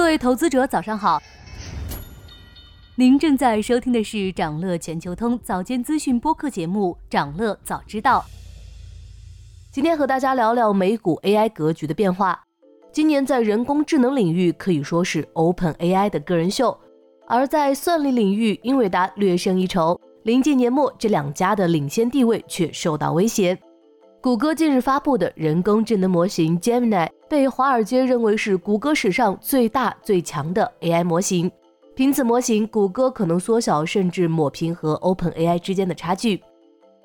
各位投资者，早上好。您正在收听的是长乐全球通早间资讯播客节目《长乐早知道》。今天和大家聊聊美股 AI 格局的变化。今年在人工智能领域可以说是 Open AI 的个人秀，而在算力领域，英伟达略胜一筹。临近年末，这两家的领先地位却受到威胁。谷歌近日发布的人工智能模型 Gemini。被华尔街认为是谷歌史上最大最强的 AI 模型，凭此模型，谷歌可能缩小甚至抹平和 OpenAI 之间的差距。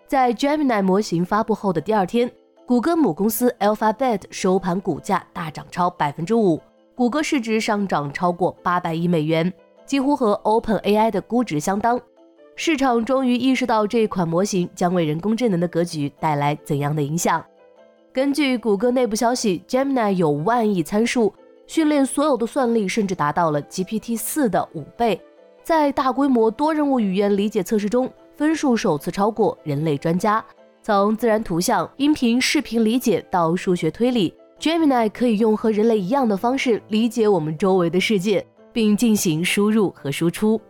在 Gemini 模型发布后的第二天，谷歌母公司 Alphabet 收盘股价大涨超百分之五，谷歌市值上涨超过八百亿美元，几乎和 OpenAI 的估值相当。市场终于意识到这款模型将为人工智能的格局带来怎样的影响。根据谷歌内部消息，Gemini 有万亿参数，训练所有的算力甚至达到了 GPT 四的五倍。在大规模多任务语言理解测试中，分数首次超过人类专家。从自然图像、音频、视频理解到数学推理，Gemini 可以用和人类一样的方式理解我们周围的世界，并进行输入和输出。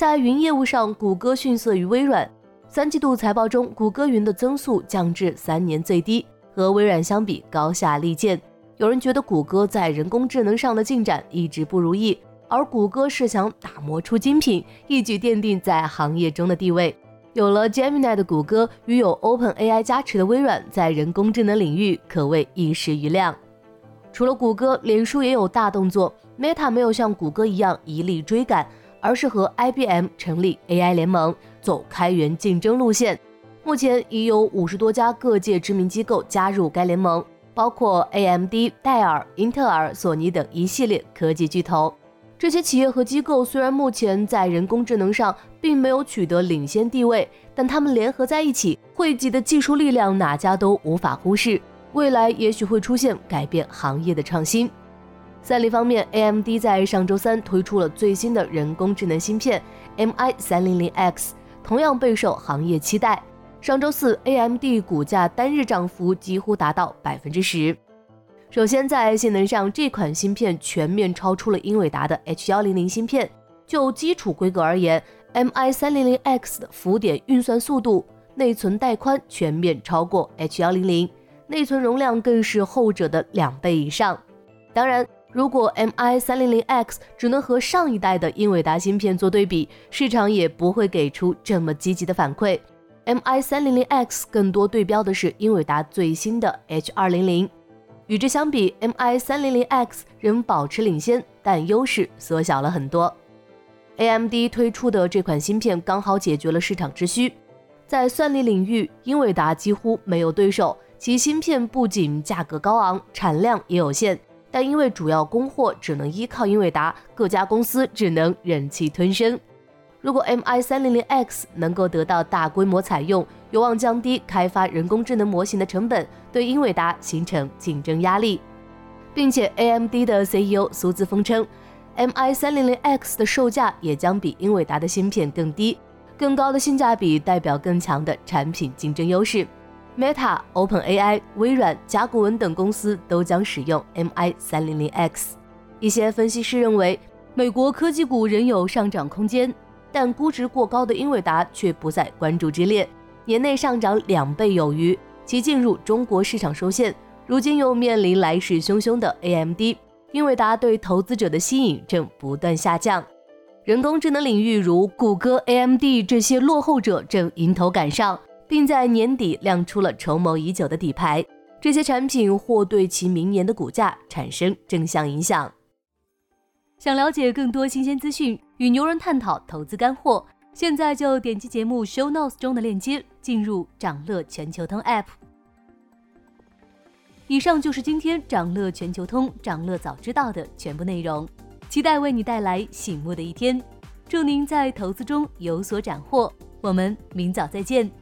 在云业务上，谷歌逊色于微软。三季度财报中，谷歌云的增速降至三年最低。和微软相比高下立见。有人觉得谷歌在人工智能上的进展一直不如意，而谷歌是想打磨出精品，一举奠定在行业中的地位。有了 Gemini 的谷歌与有 OpenAI 加持的微软，在人工智能领域可谓一时余亮。除了谷歌，脸书也有大动作。Meta 没有像谷歌一样一力追赶，而是和 IBM 成立 AI 联盟，走开源竞争路线。目前已有五十多家各界知名机构加入该联盟，包括 AMD、戴尔、英特尔、索尼等一系列科技巨头。这些企业和机构虽然目前在人工智能上并没有取得领先地位，但他们联合在一起，汇集的技术力量哪家都无法忽视。未来也许会出现改变行业的创新。算力方面，AMD 在上周三推出了最新的人工智能芯片 MI 三零零 X，同样备受行业期待。上周四，AMD 股价单日涨幅几乎达到百分之十。首先，在性能上，这款芯片全面超出了英伟达的 H100 芯片。就基础规格而言，MI300X 的浮点运算速度、内存带宽全面超过 H100，内存容量更是后者的两倍以上。当然，如果 MI300X 只能和上一代的英伟达芯片做对比，市场也不会给出这么积极的反馈。MI 三零零 X 更多对标的是英伟达最新的 H 二零零，与之相比，MI 三零零 X 仍保持领先，但优势缩小了很多。AMD 推出的这款芯片刚好解决了市场之需，在算力领域，英伟达几乎没有对手，其芯片不仅价格高昂，产量也有限，但因为主要供货只能依靠英伟达，各家公司只能忍气吞声。如果 MI 三零零 X 能够得到大规模采用，有望降低开发人工智能模型的成本，对英伟达形成竞争压力，并且 AMD 的 CEO 苏姿峰称，MI 三零零 X 的售价也将比英伟达的芯片更低，更高的性价比代表更强的产品竞争优势。Meta、OpenAI、微软、甲骨文等公司都将使用 MI 三零零 X。一些分析师认为，美国科技股仍有上涨空间。但估值过高的英伟达却不在关注之列，年内上涨两倍有余。其进入中国市场受限，如今又面临来势汹汹的 AMD，英伟达对投资者的吸引正不断下降。人工智能领域如谷歌、AMD 这些落后者正迎头赶上，并在年底亮出了筹谋已久的底牌。这些产品或对其明年的股价产生正向影响。想了解更多新鲜资讯，与牛人探讨投资干货，现在就点击节目 show notes 中的链接，进入掌乐全球通 app。以上就是今天掌乐全球通掌乐早知道的全部内容，期待为你带来醒目的一天。祝您在投资中有所斩获，我们明早再见。